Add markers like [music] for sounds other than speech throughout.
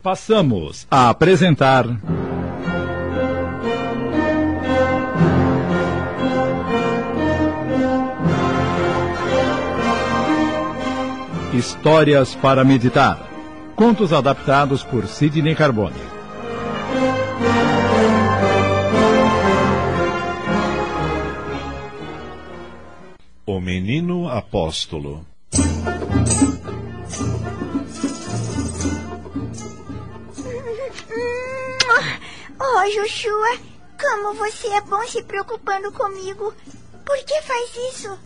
Passamos a apresentar. Histórias para meditar. Contos adaptados por Sidney Carbone. O Menino Apóstolo. Oh, Joshua, como você é bom se preocupando comigo. Por que faz isso?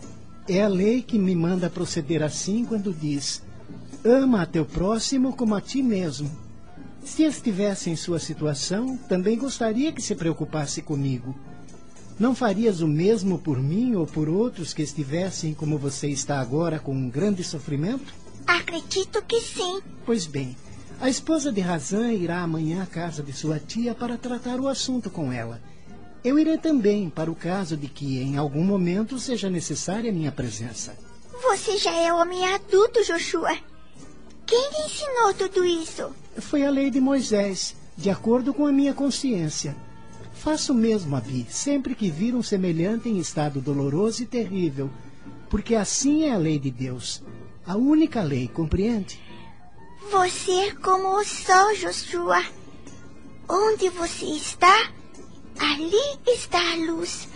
É a lei que me manda proceder assim quando diz: Ama a teu próximo como a ti mesmo. Se estivesse em sua situação, também gostaria que se preocupasse comigo. Não farias o mesmo por mim ou por outros que estivessem como você está agora com um grande sofrimento? Acredito que sim. Pois bem, a esposa de Razan irá amanhã à casa de sua tia para tratar o assunto com ela. Eu irei também, para o caso de que em algum momento seja necessária minha presença. Você já é homem adulto, Joshua. Quem lhe ensinou tudo isso? Foi a lei de Moisés, de acordo com a minha consciência. Faço o mesmo, Abi, sempre que vir um semelhante em estado doloroso e terrível, porque assim é a lei de Deus. A única lei, compreende? Você é como o sol, Joshua. Onde você está, ali está a luz.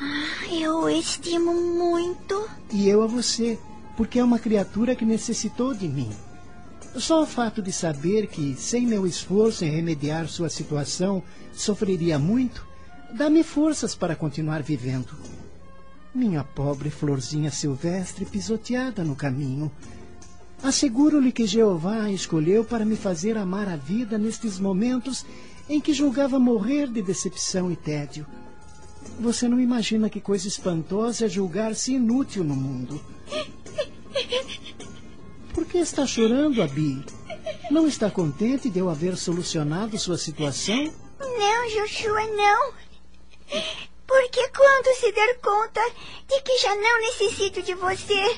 Ah, eu o estimo muito. E eu a você, porque é uma criatura que necessitou de mim. Só o fato de saber que, sem meu esforço em remediar sua situação, sofreria muito, dá-me forças para continuar vivendo. Minha pobre florzinha silvestre pisoteada no caminho. Asseguro-lhe que Jeová a escolheu para me fazer amar a vida nestes momentos em que julgava morrer de decepção e tédio. Você não imagina que coisa espantosa é julgar-se inútil no mundo. Por que está chorando, Abi? Não está contente de eu haver solucionado sua situação? Não, Joshua, não. Porque quando se der conta de que já não necessito de você,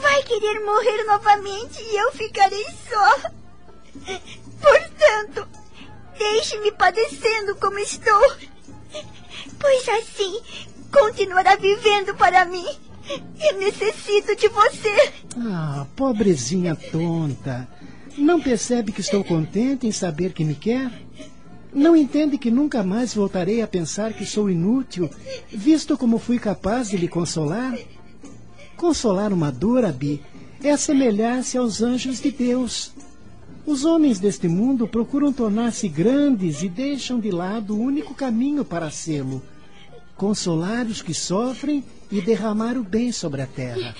vai querer morrer novamente e eu ficarei só. Portanto, deixe-me padecendo como estou. Pois assim continuará vivendo para mim. Eu necessito de você. Ah, pobrezinha tonta. Não percebe que estou contente em saber que me quer? Não entende que nunca mais voltarei a pensar que sou inútil, visto como fui capaz de lhe consolar? Consolar uma dor, Abi, é assemelhar-se aos anjos de Deus. Os homens deste mundo procuram tornar-se grandes e deixam de lado o único caminho para sê-lo: consolar os que sofrem e derramar o bem sobre a terra.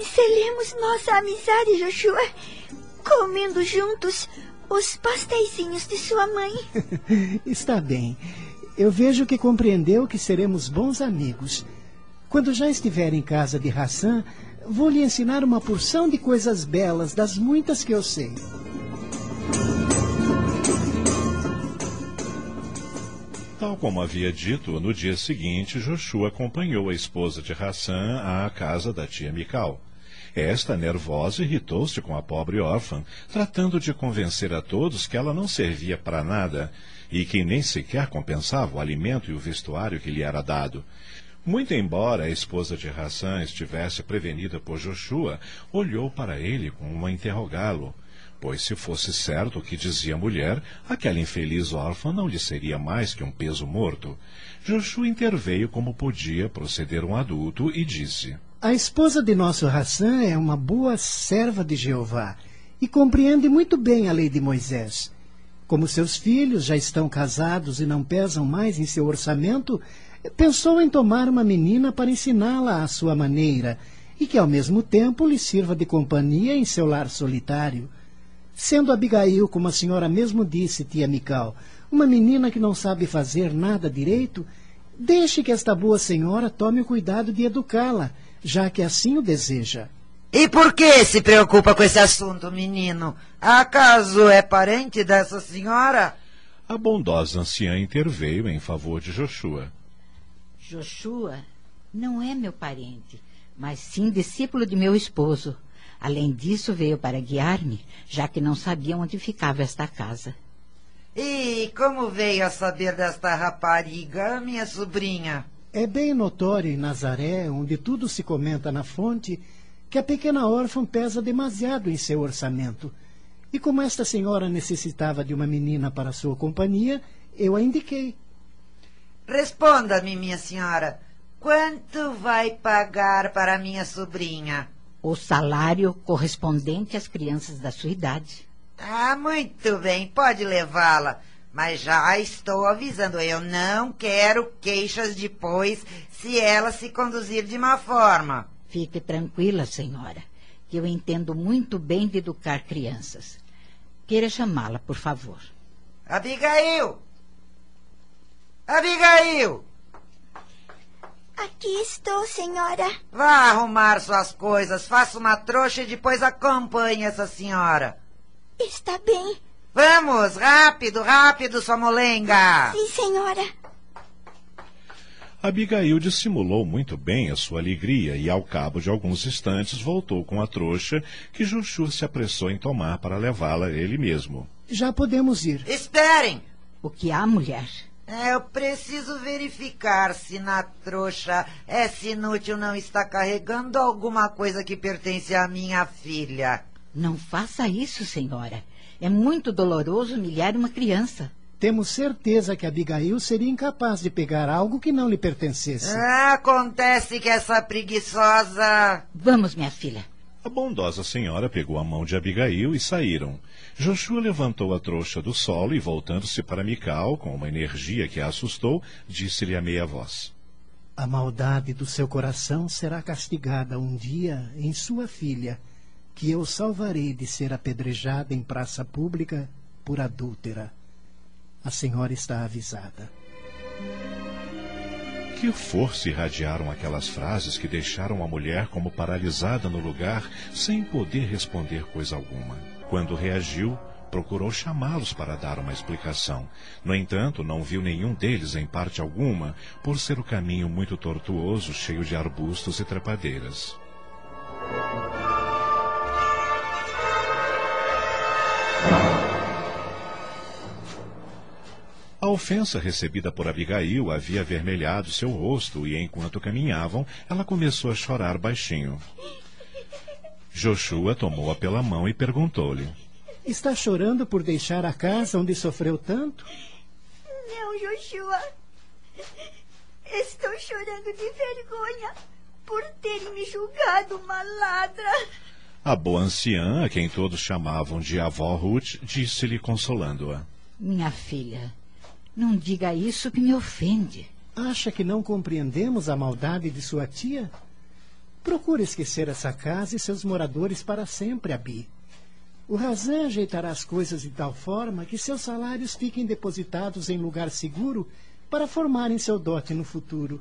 Selemos nossa amizade, Joshua, comendo juntos os pasteizinhos de sua mãe. [laughs] Está bem. Eu vejo que compreendeu que seremos bons amigos. Quando já estiver em casa de Hassan, vou lhe ensinar uma porção de coisas belas das muitas que eu sei. Tal como havia dito, no dia seguinte, Joshua acompanhou a esposa de Hassan à casa da tia Mical. Esta, nervosa, irritou-se com a pobre órfã, tratando de convencer a todos que ela não servia para nada e que nem sequer compensava o alimento e o vestuário que lhe era dado. Muito embora a esposa de Hassan estivesse prevenida por Joshua, olhou para ele como a interrogá-lo pois se fosse certo o que dizia a mulher, aquela infeliz órfã não lhe seria mais que um peso morto. Joshua interveio como podia proceder um adulto e disse: A esposa de nosso Hassan é uma boa serva de Jeová e compreende muito bem a lei de Moisés. Como seus filhos já estão casados e não pesam mais em seu orçamento, pensou em tomar uma menina para ensiná-la à sua maneira e que ao mesmo tempo lhe sirva de companhia em seu lar solitário. Sendo Abigail, como a senhora mesmo disse, tia Mical, uma menina que não sabe fazer nada direito, deixe que esta boa senhora tome o cuidado de educá-la, já que assim o deseja. E por que se preocupa com esse assunto, menino? Acaso é parente dessa senhora? A bondosa anciã interveio em favor de Joshua. Joshua não é meu parente, mas sim discípulo de meu esposo. Além disso, veio para guiar-me, já que não sabia onde ficava esta casa. E como veio a saber desta rapariga, minha sobrinha? É bem notório em Nazaré, onde tudo se comenta na fonte, que a pequena órfã pesa demasiado em seu orçamento. E como esta senhora necessitava de uma menina para sua companhia, eu a indiquei. Responda-me, minha senhora. Quanto vai pagar para minha sobrinha? O salário correspondente às crianças da sua idade. Ah, muito bem, pode levá-la. Mas já estou avisando, eu não quero queixas depois se ela se conduzir de má forma. Fique tranquila, senhora, que eu entendo muito bem de educar crianças. Queira chamá-la, por favor. Abigail! Abigail! Aqui estou, senhora. Vá arrumar suas coisas, faça uma trouxa e depois acompanhe essa senhora. Está bem. Vamos, rápido, rápido, sua molenga. Sim, senhora. Abigail dissimulou muito bem a sua alegria e, ao cabo de alguns instantes, voltou com a trouxa que Juchu se apressou em tomar para levá-la ele mesmo. Já podemos ir. Esperem! O que há, mulher? É, eu preciso verificar se na trouxa essa inútil não está carregando alguma coisa que pertence à minha filha. Não faça isso, senhora. É muito doloroso humilhar uma criança. Temos certeza que Abigail seria incapaz de pegar algo que não lhe pertencesse. Ah, acontece que essa preguiçosa. Vamos, minha filha. A bondosa senhora pegou a mão de Abigail e saíram. Joshua levantou a trouxa do solo e, voltando-se para Mical, com uma energia que a assustou, disse-lhe a meia voz: A maldade do seu coração será castigada um dia em sua filha, que eu salvarei de ser apedrejada em praça pública por adúltera. A senhora está avisada. Que força irradiaram aquelas frases que deixaram a mulher como paralisada no lugar, sem poder responder coisa alguma. Quando reagiu, procurou chamá-los para dar uma explicação. No entanto, não viu nenhum deles em parte alguma, por ser o caminho muito tortuoso, cheio de arbustos e trepadeiras. A ofensa recebida por Abigail havia avermelhado seu rosto e, enquanto caminhavam, ela começou a chorar baixinho. Joshua tomou-a pela mão e perguntou-lhe: Está chorando por deixar a casa onde sofreu tanto? Não, Joshua. Estou chorando de vergonha por terem me julgado uma ladra. A boa anciã, a quem todos chamavam de avó Ruth, disse-lhe consolando-a: Minha filha, não diga isso que me ofende. Acha que não compreendemos a maldade de sua tia? Procure esquecer essa casa e seus moradores para sempre, Abi. O Razan ajeitará as coisas de tal forma que seus salários fiquem depositados em lugar seguro para formarem seu dote no futuro,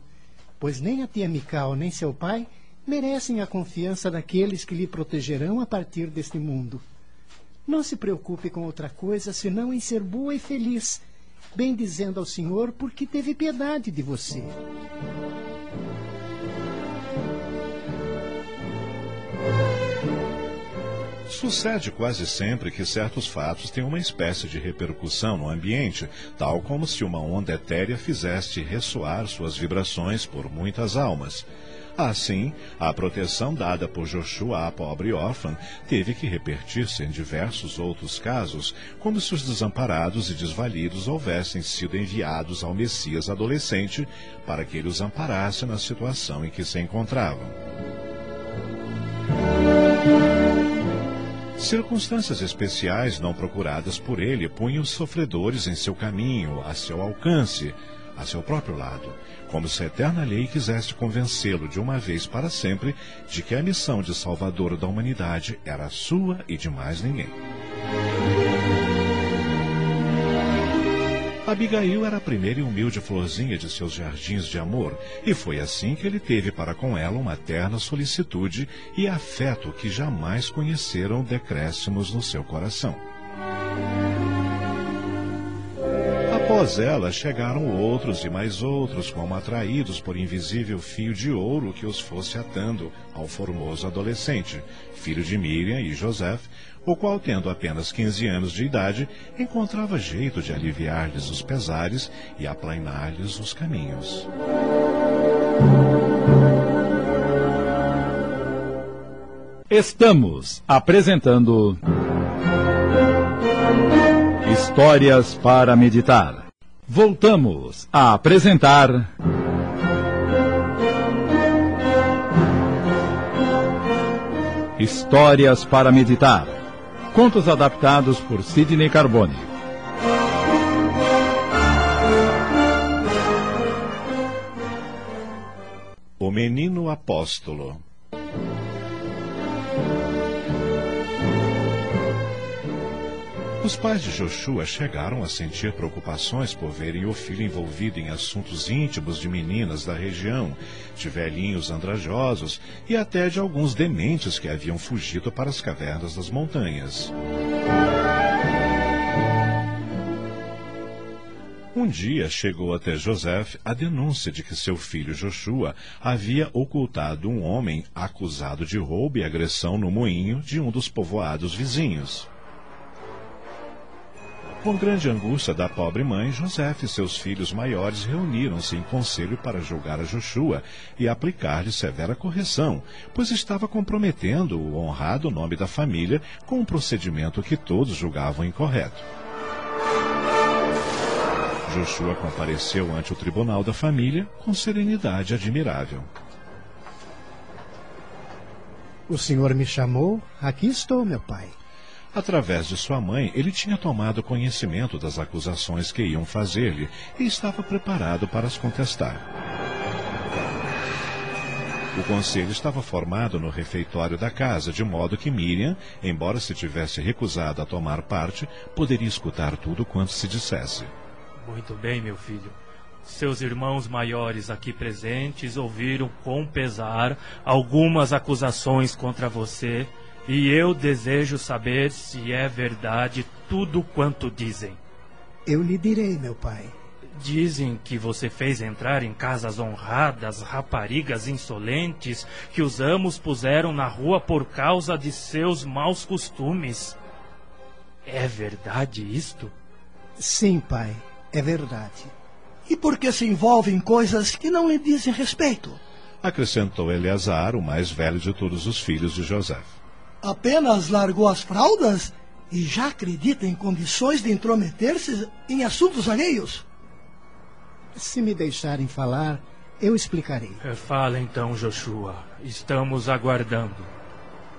pois nem a tia Mical nem seu pai merecem a confiança daqueles que lhe protegerão a partir deste mundo. Não se preocupe com outra coisa senão em ser boa e feliz, bem dizendo ao Senhor porque teve piedade de você. Sucede quase sempre que certos fatos têm uma espécie de repercussão no ambiente, tal como se uma onda etérea fizesse ressoar suas vibrações por muitas almas. Assim, a proteção dada por Joshua à pobre órfã teve que repetir-se em diversos outros casos, como se os desamparados e desvalidos houvessem sido enviados ao Messias adolescente para que ele os amparasse na situação em que se encontravam. Circunstâncias especiais não procuradas por ele punham os sofredores em seu caminho, a seu alcance, a seu próprio lado, como se a eterna lei quisesse convencê-lo de uma vez para sempre de que a missão de salvador da humanidade era sua e de mais ninguém. Abigail era a primeira e humilde florzinha de seus jardins de amor, e foi assim que ele teve para com ela uma terna solicitude e afeto que jamais conheceram decréscimos no seu coração. Após ela, chegaram outros e mais outros, como atraídos por invisível fio de ouro que os fosse atando ao formoso adolescente, filho de Miriam e José, o qual, tendo apenas 15 anos de idade, encontrava jeito de aliviar-lhes os pesares e aplainar-lhes os caminhos. Estamos apresentando. Histórias para meditar. Voltamos a apresentar. Histórias para meditar. Contos adaptados por Sidney Carbone. O Menino Apóstolo Os pais de Joshua chegaram a sentir preocupações por verem o filho envolvido em assuntos íntimos de meninas da região, de velhinhos andrajosos e até de alguns dementes que haviam fugido para as cavernas das montanhas. Um dia chegou até José a denúncia de que seu filho Joshua havia ocultado um homem acusado de roubo e agressão no moinho de um dos povoados vizinhos. Com grande angústia da pobre mãe, José e seus filhos maiores reuniram-se em conselho para julgar a Joshua e aplicar-lhe severa correção, pois estava comprometendo o honrado nome da família com um procedimento que todos julgavam incorreto. Joshua compareceu ante o tribunal da família com serenidade admirável. O senhor me chamou? Aqui estou, meu pai. Através de sua mãe, ele tinha tomado conhecimento das acusações que iam fazer-lhe e estava preparado para as contestar. O conselho estava formado no refeitório da casa, de modo que Miriam, embora se tivesse recusado a tomar parte, poderia escutar tudo quanto se dissesse. Muito bem, meu filho. Seus irmãos maiores aqui presentes ouviram com pesar algumas acusações contra você e eu desejo saber se é verdade tudo quanto dizem. Eu lhe direi, meu pai. Dizem que você fez entrar em casas honradas raparigas insolentes que os amos puseram na rua por causa de seus maus costumes. É verdade isto? Sim, pai, é verdade. E por que se envolve em coisas que não lhe dizem respeito? Acrescentou Eleazar, o mais velho de todos os filhos de José apenas largou as fraldas e já acredita em condições de intrometer-se em assuntos alheios? Se me deixarem falar, eu explicarei. Eh, fala então, Joshua. Estamos aguardando.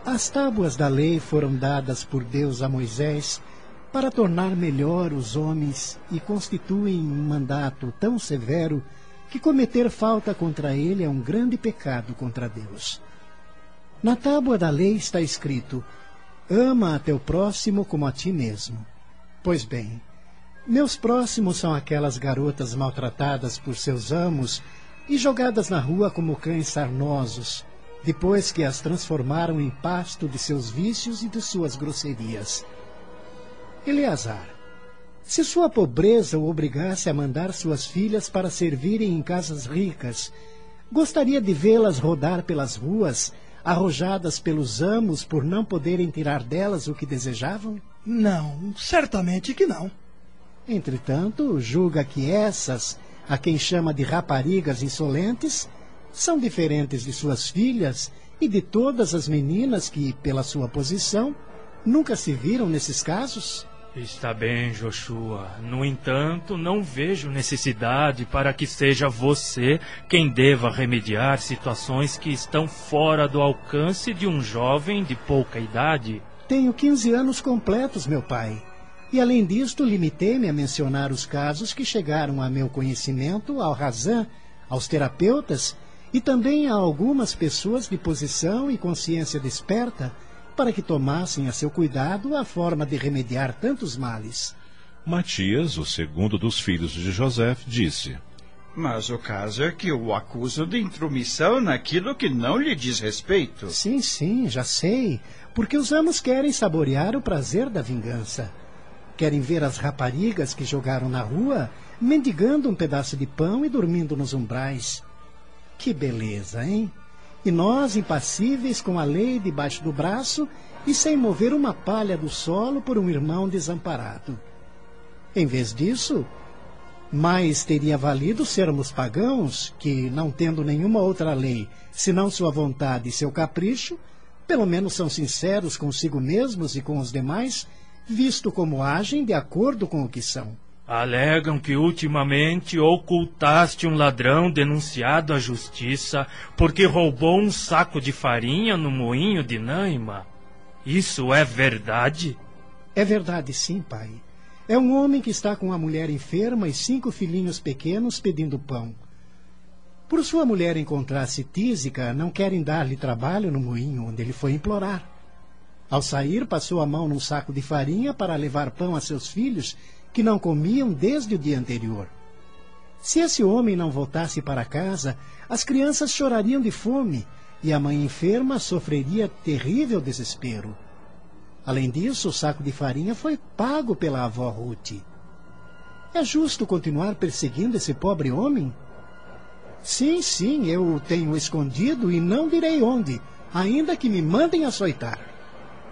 As tábuas da lei foram dadas por Deus a Moisés para tornar melhor os homens e constituem um mandato tão severo que cometer falta contra ele é um grande pecado contra Deus. Na tábua da lei está escrito: Ama a teu próximo como a ti mesmo. Pois bem, meus próximos são aquelas garotas maltratadas por seus amos e jogadas na rua como cães sarnosos, depois que as transformaram em pasto de seus vícios e de suas grosserias. Eleazar, se sua pobreza o obrigasse a mandar suas filhas para servirem em casas ricas, gostaria de vê-las rodar pelas ruas arrojadas pelos amos por não poderem tirar delas o que desejavam? Não, certamente que não. Entretanto, julga que essas, a quem chama de raparigas insolentes, são diferentes de suas filhas e de todas as meninas que, pela sua posição, nunca se viram nesses casos? Está bem, Joshua. No entanto, não vejo necessidade para que seja você quem deva remediar situações que estão fora do alcance de um jovem de pouca idade. Tenho 15 anos completos, meu pai. E além disto, limitei-me a mencionar os casos que chegaram a meu conhecimento ao Razan, aos terapeutas e também a algumas pessoas de posição e consciência desperta para que tomassem a seu cuidado a forma de remediar tantos males. Matias, o segundo dos filhos de José, disse: Mas o caso é que o acuso de intromissão naquilo que não lhe diz respeito. Sim, sim, já sei. Porque os amos querem saborear o prazer da vingança. Querem ver as raparigas que jogaram na rua, mendigando um pedaço de pão e dormindo nos umbrais. Que beleza, hein? E nós, impassíveis, com a lei debaixo do braço e sem mover uma palha do solo por um irmão desamparado. Em vez disso, mais teria valido sermos pagãos, que, não tendo nenhuma outra lei, senão sua vontade e seu capricho, pelo menos são sinceros consigo mesmos e com os demais, visto como agem de acordo com o que são. Alegam que ultimamente ocultaste um ladrão denunciado à justiça porque roubou um saco de farinha no moinho de Naima. Isso é verdade? É verdade, sim, pai. É um homem que está com uma mulher enferma e cinco filhinhos pequenos pedindo pão. Por sua mulher encontrar-se tísica, não querem dar-lhe trabalho no moinho onde ele foi implorar. Ao sair, passou a mão num saco de farinha para levar pão a seus filhos que não comiam desde o dia anterior. Se esse homem não voltasse para casa, as crianças chorariam de fome e a mãe enferma sofreria terrível desespero. Além disso, o saco de farinha foi pago pela avó Ruth. É justo continuar perseguindo esse pobre homem? Sim, sim, eu o tenho escondido e não direi onde, ainda que me mandem açoitar.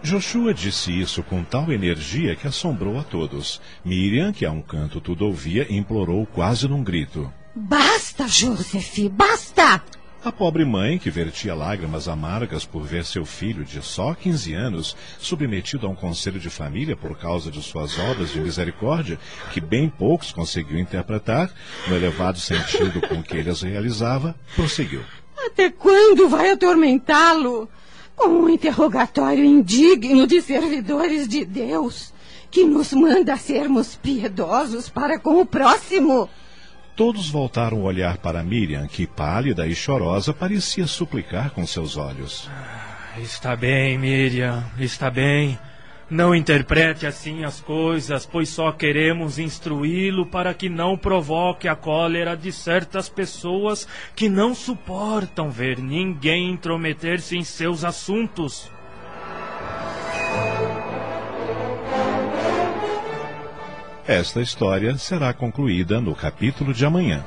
Joshua disse isso com tal energia que assombrou a todos. Miriam, que a um canto tudo ouvia, implorou quase num grito. Basta, Joseph, basta! A pobre mãe, que vertia lágrimas amargas por ver seu filho de só 15 anos submetido a um conselho de família por causa de suas obras de misericórdia, que bem poucos conseguiu interpretar, no elevado sentido com que ele as realizava, prosseguiu. Até quando vai atormentá-lo? Com um interrogatório indigno de servidores de Deus, que nos manda sermos piedosos para com o próximo. Todos voltaram a olhar para Miriam, que pálida e chorosa parecia suplicar com seus olhos. Está bem, Miriam, está bem. Não interprete assim as coisas, pois só queremos instruí-lo para que não provoque a cólera de certas pessoas que não suportam ver ninguém intrometer-se em seus assuntos. Esta história será concluída no capítulo de amanhã.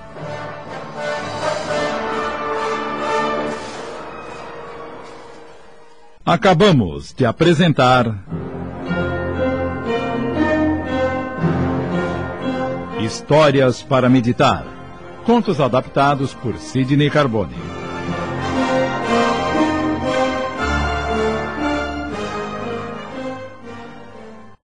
Acabamos de apresentar. Histórias para meditar. Contos adaptados por Sidney Carbone.